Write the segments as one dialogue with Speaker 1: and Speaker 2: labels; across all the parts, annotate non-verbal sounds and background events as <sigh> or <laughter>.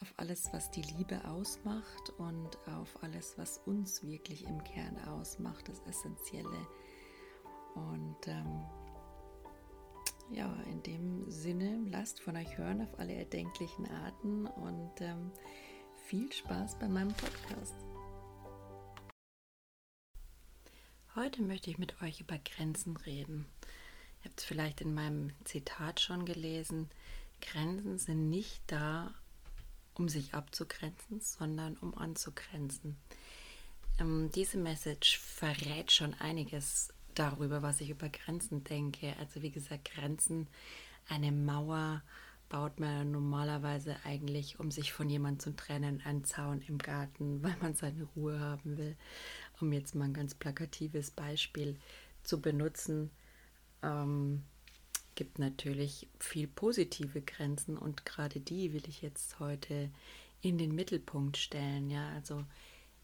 Speaker 1: auf alles, was die Liebe ausmacht und auf alles, was uns wirklich im Kern ausmacht, das Essentielle. Und ähm, ja, in dem Sinne, lasst von euch hören auf alle erdenklichen Arten und ähm, viel Spaß bei meinem Podcast. Heute möchte ich mit euch über Grenzen reden. Ihr habt es vielleicht in meinem Zitat schon gelesen. Grenzen sind nicht da, um sich abzugrenzen, sondern um anzugrenzen. Ähm, diese Message verrät schon einiges darüber, was ich über Grenzen denke. Also wie gesagt, Grenzen, eine Mauer baut man normalerweise eigentlich, um sich von jemandem zu trennen, einen Zaun im Garten, <laughs> weil man seine Ruhe haben will. Um jetzt mal ein ganz plakatives Beispiel zu benutzen. Ähm, gibt natürlich viel positive Grenzen und gerade die will ich jetzt heute in den Mittelpunkt stellen. Ja, also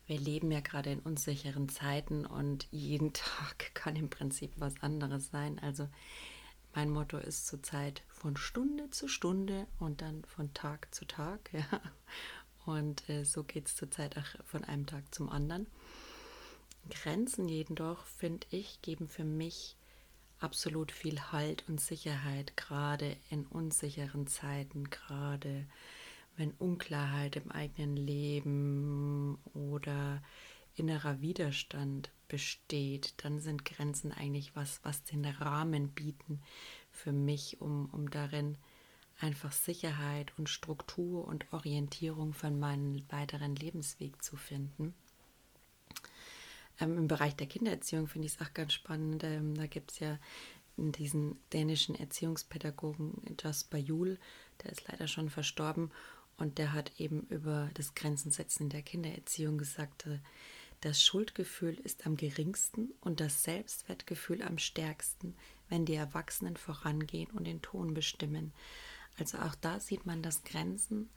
Speaker 1: wir leben ja gerade in unsicheren Zeiten und jeden <laughs> Tag kann im Prinzip was anderes sein. Also mein Motto ist zurzeit von Stunde zu Stunde und dann von Tag zu Tag. <laughs> Ja. Und äh, so geht es zurzeit auch von einem Tag zum anderen. Grenzen jedoch, finde ich, geben für mich absolut viel Halt und Sicherheit, gerade in unsicheren Zeiten, gerade wenn Unklarheit im eigenen Leben oder innerer Widerstand besteht, dann sind Grenzen eigentlich was, was den Rahmen bieten für mich, um, um darin einfach Sicherheit und Struktur und Orientierung für meinen weiteren Lebensweg zu finden. Ähm, Im Bereich der Kindererziehung finde ich es auch ganz spannend. Ähm, da gibt es ja diesen dänischen Erziehungspädagogen Jasper Juhl, der ist leider schon verstorben und der hat eben über das Grenzensetzen der Kindererziehung gesagt, äh, das Schuldgefühl ist am geringsten und das Selbstwertgefühl am stärksten, wenn die Erwachsenen vorangehen und den Ton bestimmen. Also auch da sieht man, dass Grenzen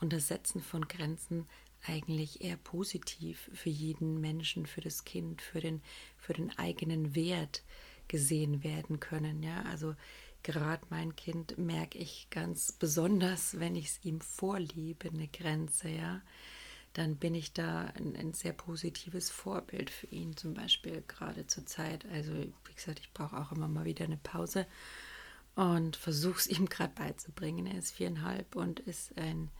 Speaker 1: und das Setzen von Grenzen eigentlich eher positiv für jeden Menschen, für das Kind, für den, für den eigenen Wert gesehen werden können. Ja, also gerade mein Kind merke ich ganz besonders, wenn ich es ihm vorliebe, eine Grenze, ja, dann bin ich da ein, ein, sehr positives Vorbild für ihn, zum Beispiel gerade zur Zeit. Also, wie gesagt, ich brauche auch immer mal wieder eine Pause und versuche es <laughs> ihm gerade beizubringen. Er ist viereinhalb und ist ein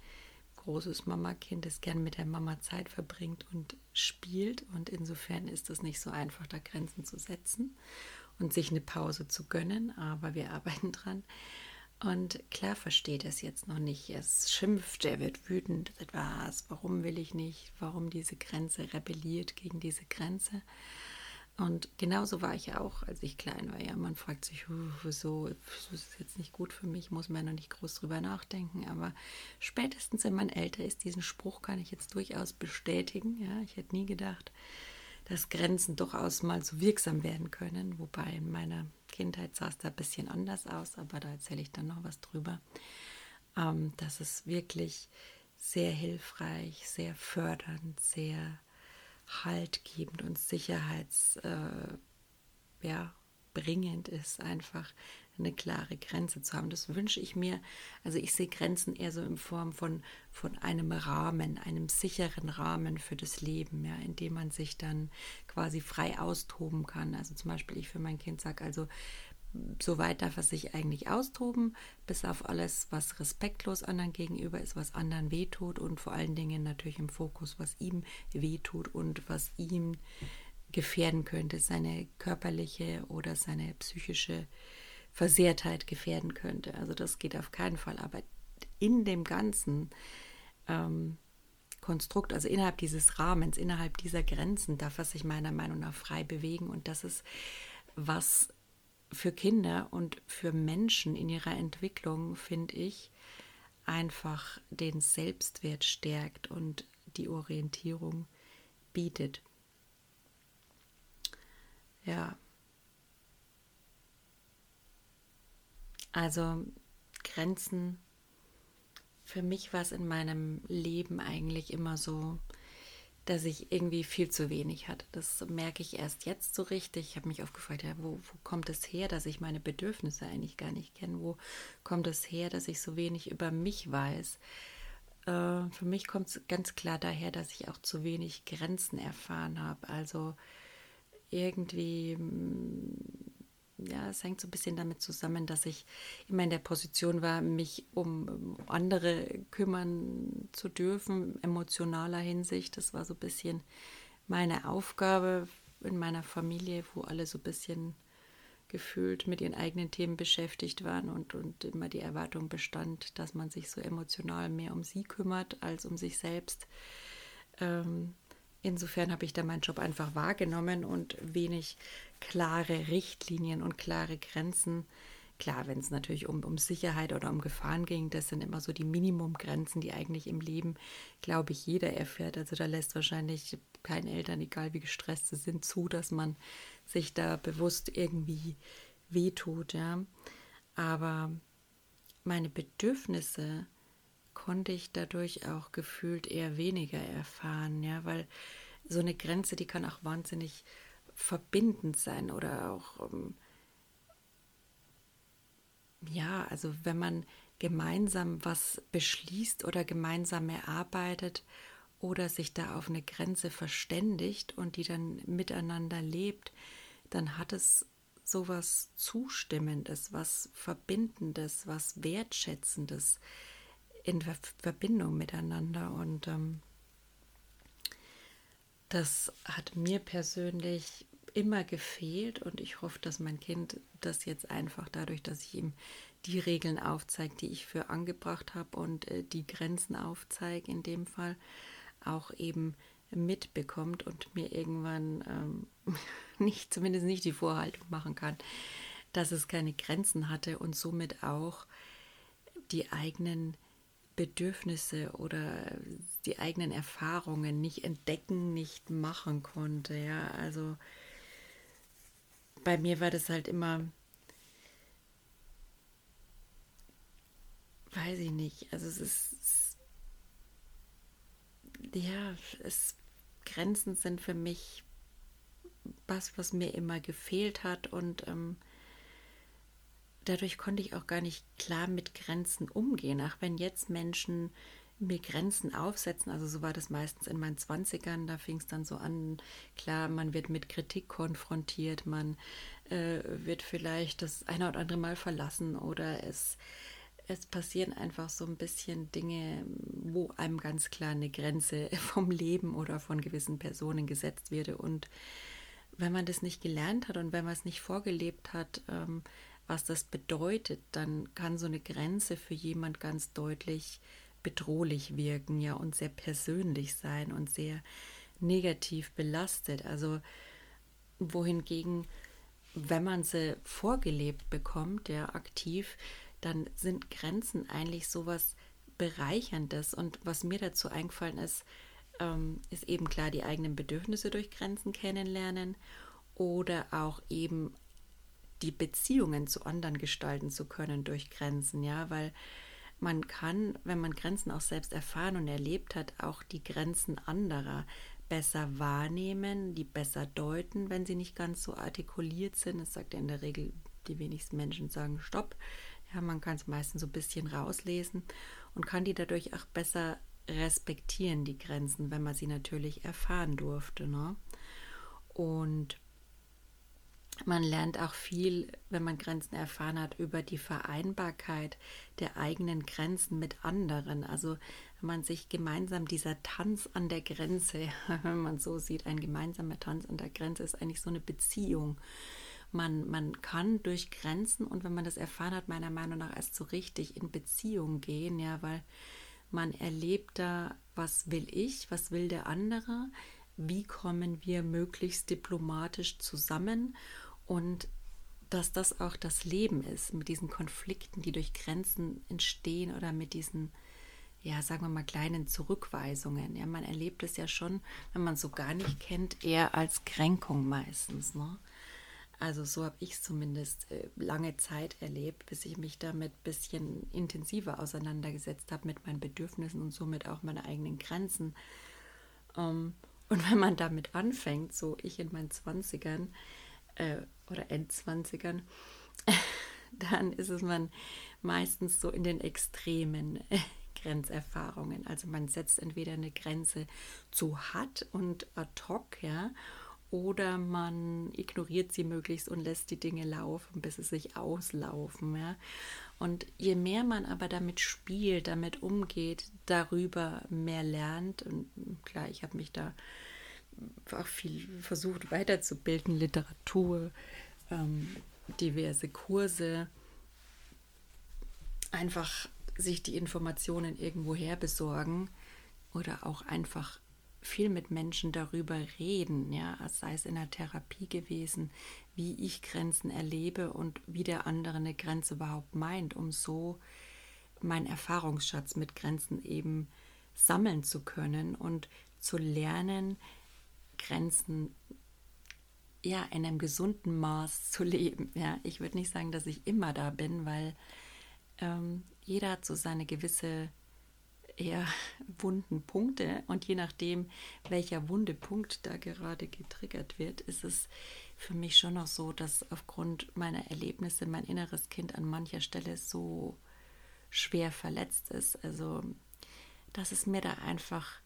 Speaker 1: großes Mama-Kind, das gern mit der Mama Zeit verbringt und spielt. Und insofern ist es nicht so einfach, da Grenzen zu setzen und sich eine Pause zu gönnen. Aber wir <laughs> arbeiten dran. Und klar versteht es jetzt noch nicht. Es schimpft, er wird wütend. Was? Warum will ich nicht? Warum diese Grenze rebelliert gegen diese Grenze? Und genauso war ich auch, als ich klein war. Ja, man fragt sich, wieso, wieso ist es jetzt nicht gut für mich, muss man ja noch nicht groß drüber nachdenken. Aber spätestens, wenn man älter ist, diesen Spruch kann ich jetzt durchaus bestätigen. Ja, ich hätte nie gedacht, dass Grenzen durchaus mal so wirksam werden können. Wobei in meiner Kindheit sah es da ein bisschen anders aus, aber da erzähle ich dann noch was drüber. Ähm, dass es wirklich sehr hilfreich, sehr fördernd, sehr haltgebend und sicherheitsbringend äh, ja, ist, einfach eine klare Grenze zu haben. Das wünsche ich mir. Also ich sehe Grenzen eher so in Form von, von einem Rahmen, einem sicheren Rahmen für das Leben, ja, in dem man sich dann quasi frei austoben kann. Also zum Beispiel ich für mein Kind sage, also soweit darf er sich eigentlich austoben, bis auf alles, was respektlos anderen gegenüber ist, was anderen wehtut und vor allen Dingen natürlich im Fokus, was ihm wehtut und was ihm gefährden könnte, seine körperliche oder seine psychische Versehrtheit gefährden könnte. Also das geht auf keinen Fall. Aber in dem ganzen ähm, Konstrukt, also innerhalb dieses Rahmens, innerhalb dieser Grenzen, darf er sich meiner Meinung nach frei bewegen. Und das ist was für Kinder und für Menschen in ihrer Entwicklung, finde ich, einfach den Selbstwert stärkt und die Orientierung bietet. Ja. Also Grenzen, für mich war es in meinem Leben eigentlich immer so, dass ich irgendwie viel zu wenig hatte. Das merke ich erst jetzt so richtig. Ich habe mich oft gefragt, ja, wo, wo kommt es her, dass ich meine Bedürfnisse eigentlich gar nicht kenne? Wo kommt es her, dass ich so wenig über mich weiß? Äh, für mich kommt es ganz klar daher, dass ich auch zu wenig Grenzen erfahren habe. Also irgendwie mm, ja, es hängt so ein bisschen damit zusammen, dass ich immer in der Position war, mich um andere kümmern zu dürfen, emotionaler Hinsicht. Das war so ein bisschen meine Aufgabe in meiner Familie, wo alle so ein bisschen gefühlt mit ihren eigenen Themen beschäftigt waren und, und immer die Erwartung bestand, dass man sich so emotional mehr um sie kümmert als um sich selbst. Ähm, insofern habe ich da meinen Job einfach wahrgenommen und wenig klare Richtlinien und klare Grenzen. Klar, wenn es natürlich um, um Sicherheit oder um Gefahren ging, das sind immer so die Minimumgrenzen, die eigentlich im Leben, glaube ich, jeder erfährt. Also da lässt wahrscheinlich kein Eltern, egal wie gestresst sie sind, zu, dass man sich da bewusst irgendwie wehtut, ja. Aber meine Bedürfnisse konnte ich dadurch auch gefühlt eher weniger erfahren, ja, weil so eine Grenze, die kann auch wahnsinnig verbindend sein oder auch, ähm, ja, also wenn man gemeinsam was beschließt oder gemeinsam erarbeitet oder sich da auf eine Grenze verständigt und die dann miteinander lebt, dann hat es sowas Zustimmendes, was Verbindendes, was Wertschätzendes in Verbindung miteinander. Und ähm, das hat mir persönlich immer gefehlt und ich hoffe, dass mein Kind das jetzt einfach dadurch, dass ich ihm die Regeln aufzeige, die ich für angebracht habe und äh, die Grenzen aufzeige in dem Fall, auch eben mitbekommt und mir irgendwann ähm, <laughs> nicht, zumindest nicht die Vorhaltung machen kann, dass es keine Grenzen hatte und somit auch die eigenen Bedürfnisse oder die eigenen Erfahrungen nicht entdecken, nicht machen konnte. Ja, also bei mir war das halt immer, weiß ich nicht, also es ist, ja, es, Grenzen sind für mich was, was mir immer gefehlt hat und ähm, dadurch konnte ich auch gar nicht klar mit Grenzen umgehen. Auch wenn jetzt Menschen mir Grenzen aufsetzen, also so war das meistens in meinen Zwanzigern, da fing es dann so an, klar, man wird mit Kritik konfrontiert, man äh, wird vielleicht das eine oder andere Mal verlassen oder es, es passieren einfach so ein bisschen Dinge, wo einem ganz klar eine Grenze <laughs> vom Leben oder von gewissen Personen gesetzt wird und wenn man das nicht gelernt hat und wenn man es nicht vorgelebt hat, ähm, was das bedeutet, dann kann so eine Grenze für jemand ganz deutlich bedrohlich wirken, ja, und sehr persönlich sein und sehr negativ belastet. Also wohingegen, wenn man sie vorgelebt bekommt, ja, aktiv, dann sind Grenzen eigentlich sowas Bereicherndes. Und was mir dazu eingefallen ist, ähm, ist eben klar die eigenen Bedürfnisse durch Grenzen kennenlernen oder auch eben die Beziehungen zu anderen gestalten zu können durch Grenzen, ja, weil man kann, wenn man Grenzen auch selbst erfahren und erlebt hat, auch die Grenzen anderer besser wahrnehmen, die besser deuten, wenn sie nicht ganz so artikuliert sind. Es sagt ja in der Regel, die wenigsten Menschen sagen Stopp. Ja, man kann es meistens so ein bisschen rauslesen und kann die dadurch auch besser respektieren, die Grenzen, wenn man sie natürlich erfahren durfte. Ne? Und man lernt auch viel, wenn man Grenzen erfahren hat, über die Vereinbarkeit der eigenen Grenzen mit anderen. Also wenn man sich gemeinsam dieser Tanz an der Grenze, <laughs> wenn man so sieht, ein gemeinsamer Tanz an der Grenze ist eigentlich so eine Beziehung. Man, man kann durch Grenzen und wenn man das erfahren hat, meiner Meinung nach erst so richtig in Beziehung gehen, ja, weil man erlebt da, was will ich, was will der andere, wie kommen wir möglichst diplomatisch zusammen und dass das auch das Leben ist mit diesen Konflikten, die durch Grenzen entstehen oder mit diesen, ja, sagen wir mal, kleinen Zurückweisungen. Ja, man erlebt es ja schon, wenn man so gar nicht kennt, eher als Kränkung meistens. Ne? Also so habe ich es zumindest äh, lange Zeit erlebt, bis ich mich damit ein bisschen intensiver auseinandergesetzt habe mit meinen Bedürfnissen und somit auch meine eigenen Grenzen. Ähm, und wenn man damit anfängt, so ich in meinen Zwanzigern, äh, oder Endzwanzigern, <laughs> dann ist es man meistens so in den extremen äh, Grenzerfahrungen. Also man setzt entweder eine Grenze zu hart und ad hoc, ja, oder man ignoriert sie möglichst und lässt die Dinge laufen, bis sie sich auslaufen. Ja? Und je mehr man aber damit spielt, damit umgeht, darüber mehr lernt, und klar, ich habe mich da auch viel versucht weiterzubilden, Literatur, ähm, diverse Kurse, einfach sich die Informationen irgendwo her besorgen oder auch einfach viel mit Menschen darüber reden, ja, sei es in der Therapie gewesen, wie ich Grenzen erlebe und wie der andere eine Grenze überhaupt meint, um so meinen Erfahrungsschatz mit Grenzen eben sammeln zu können und zu lernen, Grenzen ja in einem gesunden Maß zu leben. Ja, ich würde nicht sagen, dass ich immer da bin, weil ähm, jeder hat so seine gewisse eher wunden Punkte und je nachdem, welcher wunde Punkt da gerade getriggert wird, ist es für mich schon noch so, dass aufgrund meiner Erlebnisse mein inneres Kind an mancher Stelle so schwer verletzt ist. Also, dass es mir da einfach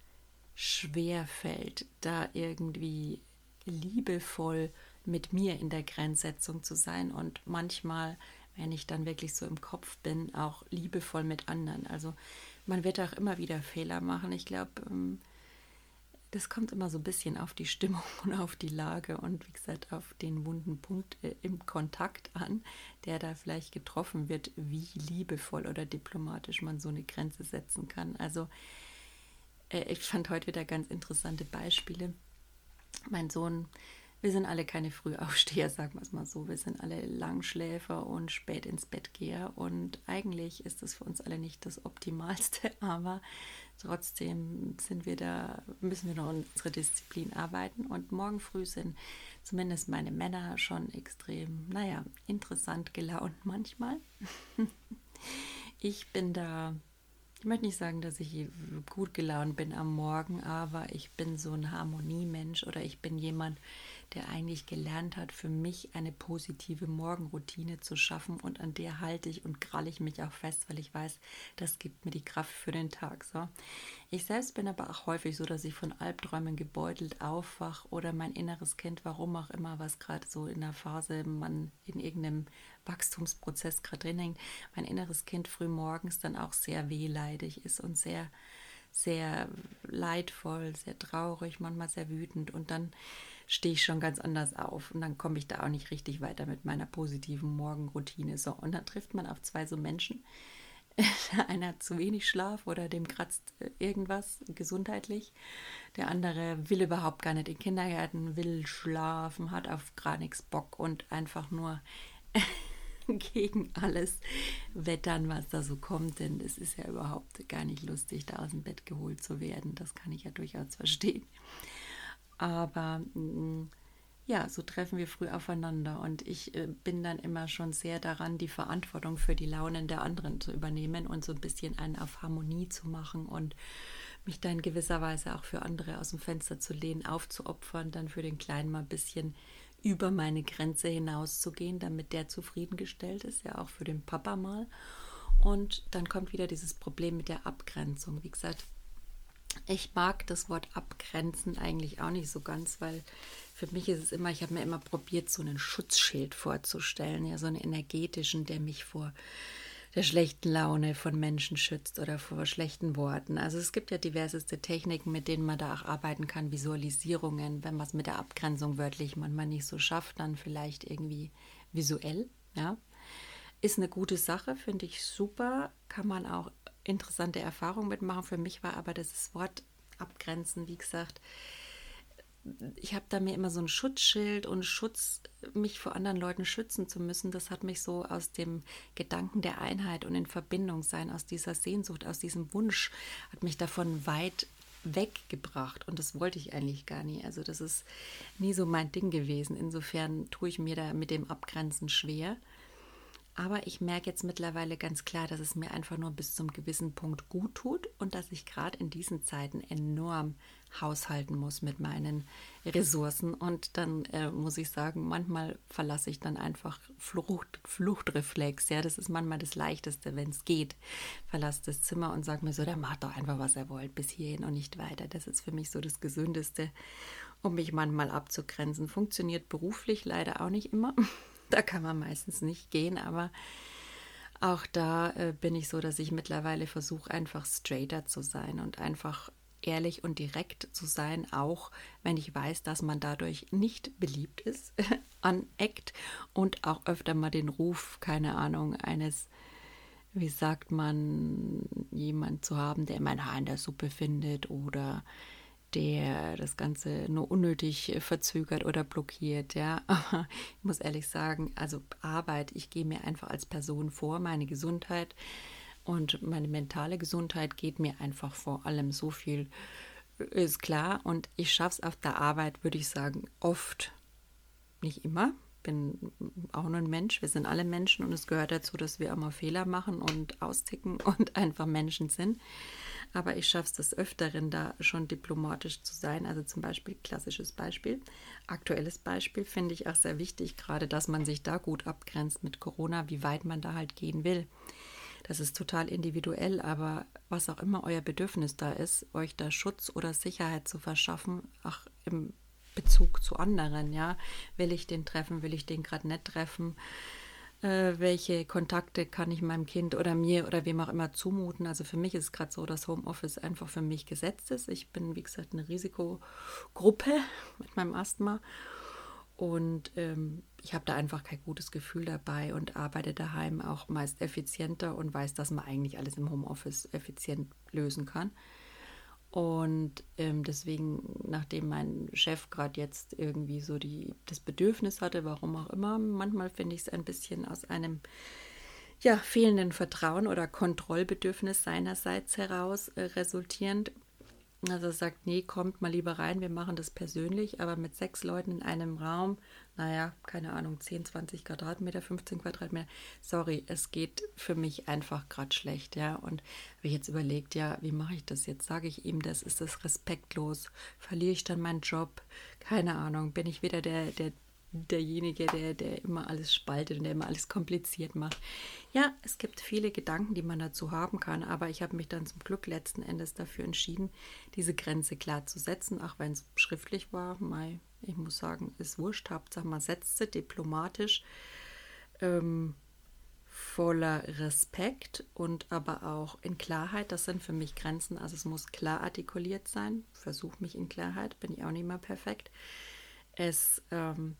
Speaker 1: schwer fällt, da irgendwie liebevoll mit mir in der Grenzsetzung zu sein und manchmal, wenn ich dann wirklich so im Kopf bin, auch liebevoll mit anderen. Also man wird auch immer wieder Fehler machen. Ich glaube, ähm, das kommt immer so ein bisschen auf die Stimmung <laughs> und auf die Lage und wie gesagt auf den wunden Punkt äh, im Kontakt an, der da vielleicht getroffen wird, wie liebevoll oder diplomatisch man so eine Grenze setzen kann. Also äh, ich fand heute wieder ganz interessante Beispiele. Mein Sohn, wir sind alle keine Frühaufsteher, <laughs> sagen wir es mal so. Wir sind alle Langschläfer und spät ins Bett geher. Und eigentlich ist das für uns alle nicht das Optimalste, <laughs> aber trotzdem sind wir da, müssen wir noch unsere Disziplin arbeiten. Und morgen früh sind zumindest meine Männer schon extrem, naja, interessant gelaunt manchmal. <laughs> ich bin da ich möchte nicht sagen, dass ich gut gelaunt bin am Morgen, aber ich bin so ein Harmoniemensch oder ich bin jemand, der eigentlich gelernt hat, für mich eine positive Morgenroutine zu schaffen und an der halte ich und kralle ich mich auch fest, weil ich weiß, das gibt mir die Kraft für den Tag. So. Ich selbst bin aber auch häufig so, dass ich von Albträumen gebeutelt aufwach oder mein inneres Kind, warum auch immer, was gerade so in der Phase man in irgendeinem Wachstumsprozess gerade drin hängt, mein inneres Kind früh morgens dann auch sehr wehleidig ist und sehr sehr leidvoll, sehr traurig, manchmal sehr wütend und dann stehe ich schon ganz anders auf und dann komme ich da auch nicht richtig weiter mit meiner positiven Morgenroutine. So, und dann trifft man auf zwei so Menschen, <laughs> Der eine hat zu wenig Schlaf oder dem kratzt äh, irgendwas gesundheitlich. Der andere will überhaupt gar nicht in den Kindergärten, will schlafen, hat auf gar nichts Bock und einfach nur <laughs> gegen alles wettern, was da so kommt. Denn es ist ja überhaupt gar nicht lustig, da aus dem Bett geholt zu werden. Das kann ich ja durchaus verstehen. Aber mm, ja, so treffen wir früh aufeinander. Und ich äh, bin dann immer schon sehr daran, die Verantwortung für die Launen der anderen zu übernehmen und so ein bisschen einen auf Harmonie zu machen und mich dann in gewisser Weise auch für andere aus dem Fenster zu lehnen, aufzuopfern, dann für den Kleinen mal ein bisschen über meine Grenze hinauszugehen, damit der zufriedengestellt ist, ja auch für den Papa mal. Und dann kommt wieder dieses Problem mit der Abgrenzung. Wie gesagt, ich mag das Wort abgrenzen eigentlich auch nicht so ganz, weil für mich ist es immer, ich habe mir immer probiert, so einen Schutzschild vorzustellen, ja, so einen energetischen, der mich vor der schlechten Laune von Menschen schützt oder vor schlechten Worten. Also es gibt ja diverseste Techniken, mit denen man da auch arbeiten kann, Visualisierungen, wenn man es mit der Abgrenzung wörtlich manchmal nicht so schafft, dann vielleicht irgendwie visuell, ja. Ist eine gute Sache, finde ich super, kann man auch interessante Erfahrungen mitmachen. Für mich war aber das Wort abgrenzen, wie gesagt, ich habe da mir immer so ein Schutzschild und Schutz, mich vor anderen Leuten schützen zu müssen, das hat mich so aus dem Gedanken der Einheit und in Verbindung sein, aus dieser Sehnsucht, aus diesem Wunsch, hat mich davon weit weggebracht und das wollte ich eigentlich gar nie. Also das ist nie so mein Ding gewesen. Insofern tue ich mir da mit dem Abgrenzen schwer. Aber ich merke jetzt mittlerweile ganz klar, dass es mir einfach nur bis zum gewissen Punkt gut tut und dass ich gerade in diesen Zeiten enorm haushalten muss mit meinen Ressourcen. Und dann äh, muss ich sagen, manchmal verlasse ich dann einfach Flucht, Fluchtreflex. Ja, das ist manchmal das Leichteste, wenn es geht. Verlasse das Zimmer und sage mir so, der macht doch einfach, was er wollt, bis hierhin und nicht weiter. Das ist für mich so das Gesündeste, um mich manchmal abzugrenzen. Funktioniert beruflich leider auch nicht immer. Da kann man meistens nicht gehen, aber auch da äh, bin ich so, dass ich mittlerweile versuche, einfach straighter zu sein und einfach ehrlich und direkt zu sein, auch wenn ich weiß, dass man dadurch nicht beliebt ist, <laughs> aneckt und auch öfter mal den Ruf, keine Ahnung, eines, wie sagt man, jemand zu haben, der immer ein Haar in der Suppe findet oder der das Ganze nur unnötig verzögert oder blockiert, ja. <laughs> Aber ich muss ehrlich sagen, also Arbeit, ich gehe mir einfach als Person vor, meine Gesundheit und meine mentale Gesundheit geht mir einfach vor allem so viel, äh, ist klar. Und ich schaffe es auf der Arbeit, würde ich sagen, oft. Nicht immer. Bin auch nur ein Mensch. Wir sind alle Menschen und es gehört dazu, dass wir immer Fehler machen und austicken <laughs> und einfach Menschen sind. Aber ich schaffe es des Öfteren, da schon diplomatisch zu sein. Also zum Beispiel, klassisches Beispiel, aktuelles Beispiel finde ich auch sehr wichtig, gerade dass man sich da gut abgrenzt mit Corona, wie weit man da halt gehen will. Das ist total individuell, aber was auch immer euer Bedürfnis da ist, euch da Schutz oder Sicherheit zu verschaffen, auch im Bezug zu anderen, ja, will ich den treffen, will ich den gerade nicht treffen, äh, welche Kontakte kann ich meinem Kind oder mir oder wem auch immer zumuten. Also für mich ist es gerade so, dass Homeoffice einfach für mich gesetzt ist. Ich bin, wie gesagt, eine Risikogruppe <laughs> mit meinem Asthma und ähm, ich habe da einfach kein gutes Gefühl dabei und arbeite daheim auch meist effizienter und weiß, dass man eigentlich alles im Homeoffice effizient lösen kann. Und ähm, deswegen, nachdem mein Chef gerade jetzt irgendwie so die, das Bedürfnis hatte, warum auch immer, manchmal finde ich es ein bisschen aus einem ja, fehlenden Vertrauen oder Kontrollbedürfnis seinerseits heraus äh, resultierend, also sagt, nee, kommt mal lieber rein, wir machen das persönlich, aber mit sechs Leuten in einem Raum, naja, keine Ahnung, 10, 20 Quadratmeter, 15 Quadratmeter, sorry, es geht für mich einfach gerade schlecht, ja. Und habe ich jetzt überlegt, ja, wie mache ich das jetzt? Sage ich ihm das, ist das respektlos? Verliere ich dann meinen Job? Keine Ahnung, bin ich wieder der, der derjenige, der, der immer alles spaltet und der immer alles kompliziert macht. Ja, es gibt viele Gedanken, die man dazu haben kann, aber ich habe mich dann zum Glück letzten Endes dafür entschieden, diese Grenze klar zu setzen, auch wenn es schriftlich war. Mai, ich muss sagen, ist wurscht, Hauptsache man setzt sie diplomatisch, ähm, voller Respekt und aber auch in Klarheit. Das sind für mich Grenzen, also es muss klar artikuliert sein. Versuche mich in Klarheit, bin ich auch nicht mehr perfekt. Es ähm,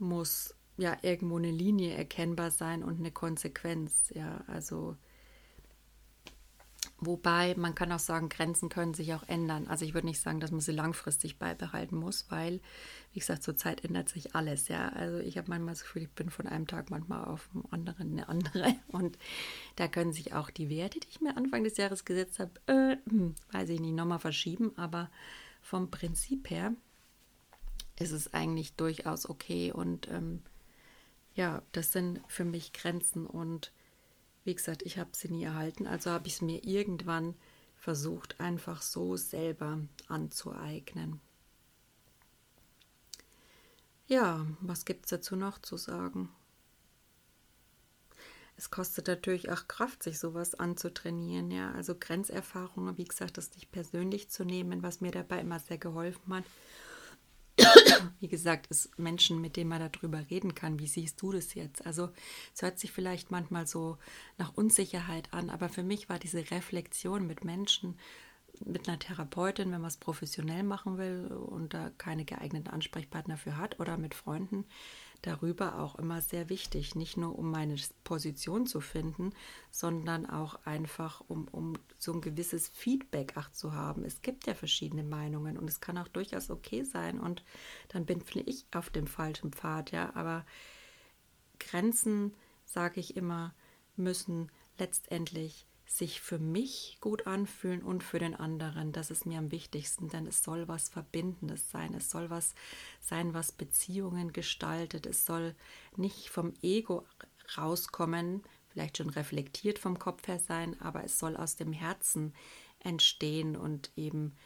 Speaker 1: muss ja irgendwo eine Linie erkennbar sein und eine Konsequenz. Ja, also Wobei man kann auch sagen, Grenzen können sich auch ändern. Also ich würde nicht sagen, dass man sie langfristig beibehalten muss, weil, wie gesagt, zurzeit ändert sich alles. Ja, also ich habe manchmal das Gefühl, ich bin von einem Tag manchmal auf den anderen eine andere. <laughs> Und da können sich auch die Werte, die ich mir Anfang des Jahres gesetzt habe, äh, hm, weiß ich nicht, nochmal verschieben. Aber vom Prinzip her ist es eigentlich durchaus okay. Und ähm, ja, das sind für mich Grenzen und wie gesagt, ich habe sie nie erhalten, also habe ich es mir irgendwann versucht, einfach so selber anzueignen. Ja, was gibt es dazu noch zu sagen? Es kostet natürlich auch Kraft, sich sowas anzutrainieren, ja. Also Grenzerfahrungen, wie gesagt, das nicht persönlich zu nehmen, was mir dabei immer sehr geholfen hat wie gesagt, es Menschen, mit denen man darüber reden kann. Wie siehst du das jetzt? Also es hört sich vielleicht manchmal so nach Unsicherheit an, aber für mich war diese Reflexion mit Menschen, mit einer Therapeutin, wenn man es professionell machen will und da keine geeigneten Ansprechpartner für hat oder mit Freunden, darüber auch immer sehr wichtig. Nicht nur, um meine Position zu finden, sondern auch einfach, um, um so ein gewisses Feedback auch zu haben. Es gibt ja verschiedene Meinungen und es kann auch durchaus okay sein und dann bin ich auf dem falschen Pfad, ja. Aber Grenzen, sage ich immer, müssen letztendlich sich für mich gut anfühlen und für den anderen. Das ist mir am wichtigsten, denn es soll was Verbindendes sein. Es soll was sein, was Beziehungen gestaltet. Es soll nicht vom Ego rauskommen, vielleicht schon reflektiert vom Kopf her sein, aber es soll aus dem Herzen entstehen und eben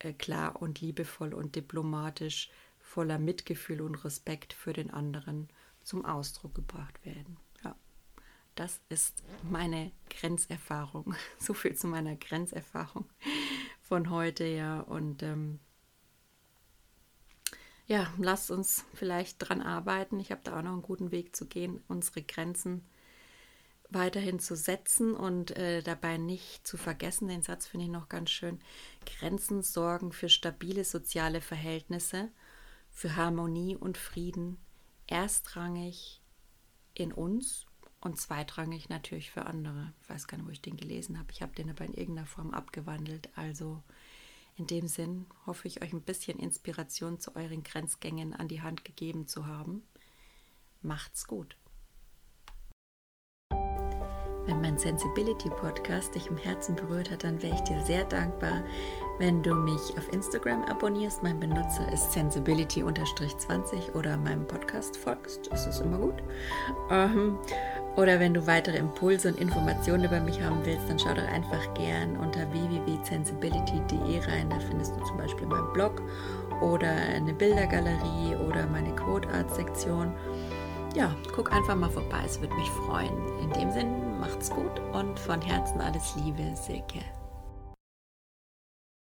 Speaker 1: äh, klar und liebevoll und diplomatisch voller Mitgefühl und Respekt für den anderen zum Ausdruck gebracht werden. Das ist meine Grenzerfahrung. <laughs> So viel zu meiner Grenzerfahrung von heute, ja. Und ähm, ja, lasst uns vielleicht dran arbeiten. Ich habe da auch noch einen guten Weg zu gehen, unsere Grenzen weiterhin zu setzen und äh, dabei nicht zu vergessen, den Satz finde ich noch ganz schön, Grenzen sorgen für stabile soziale Verhältnisse, für Harmonie und Frieden, erstrangig in uns und zweitrangig natürlich für andere. Ich weiß gar nicht, wo ich den gelesen habe. Ich habe den aber in irgendeiner Form abgewandelt. Also in dem Sinn hoffe ich, euch ein bisschen Inspiration zu euren Grenzgängen an die Hand gegeben zu haben. Macht's gut. Wenn mein Sensibility Podcast dich im Herzen berührt hat, dann wäre ich dir sehr dankbar, wenn du mich auf Instagram abonnierst. Mein Benutzer ist sensibility-20 oder meinem Podcast folgst. Das ist immer gut. Ähm, oder wenn du weitere Impulse und Informationen über mich haben willst, dann schau doch einfach gern unter www.sensibility.de rein. Da findest du zum Beispiel meinen Blog oder eine Bildergalerie oder meine Code-Art-Sektion. Ja, guck einfach mal vorbei, es würde mich freuen. In dem Sinn, macht's gut und von Herzen alles Liebe, Silke.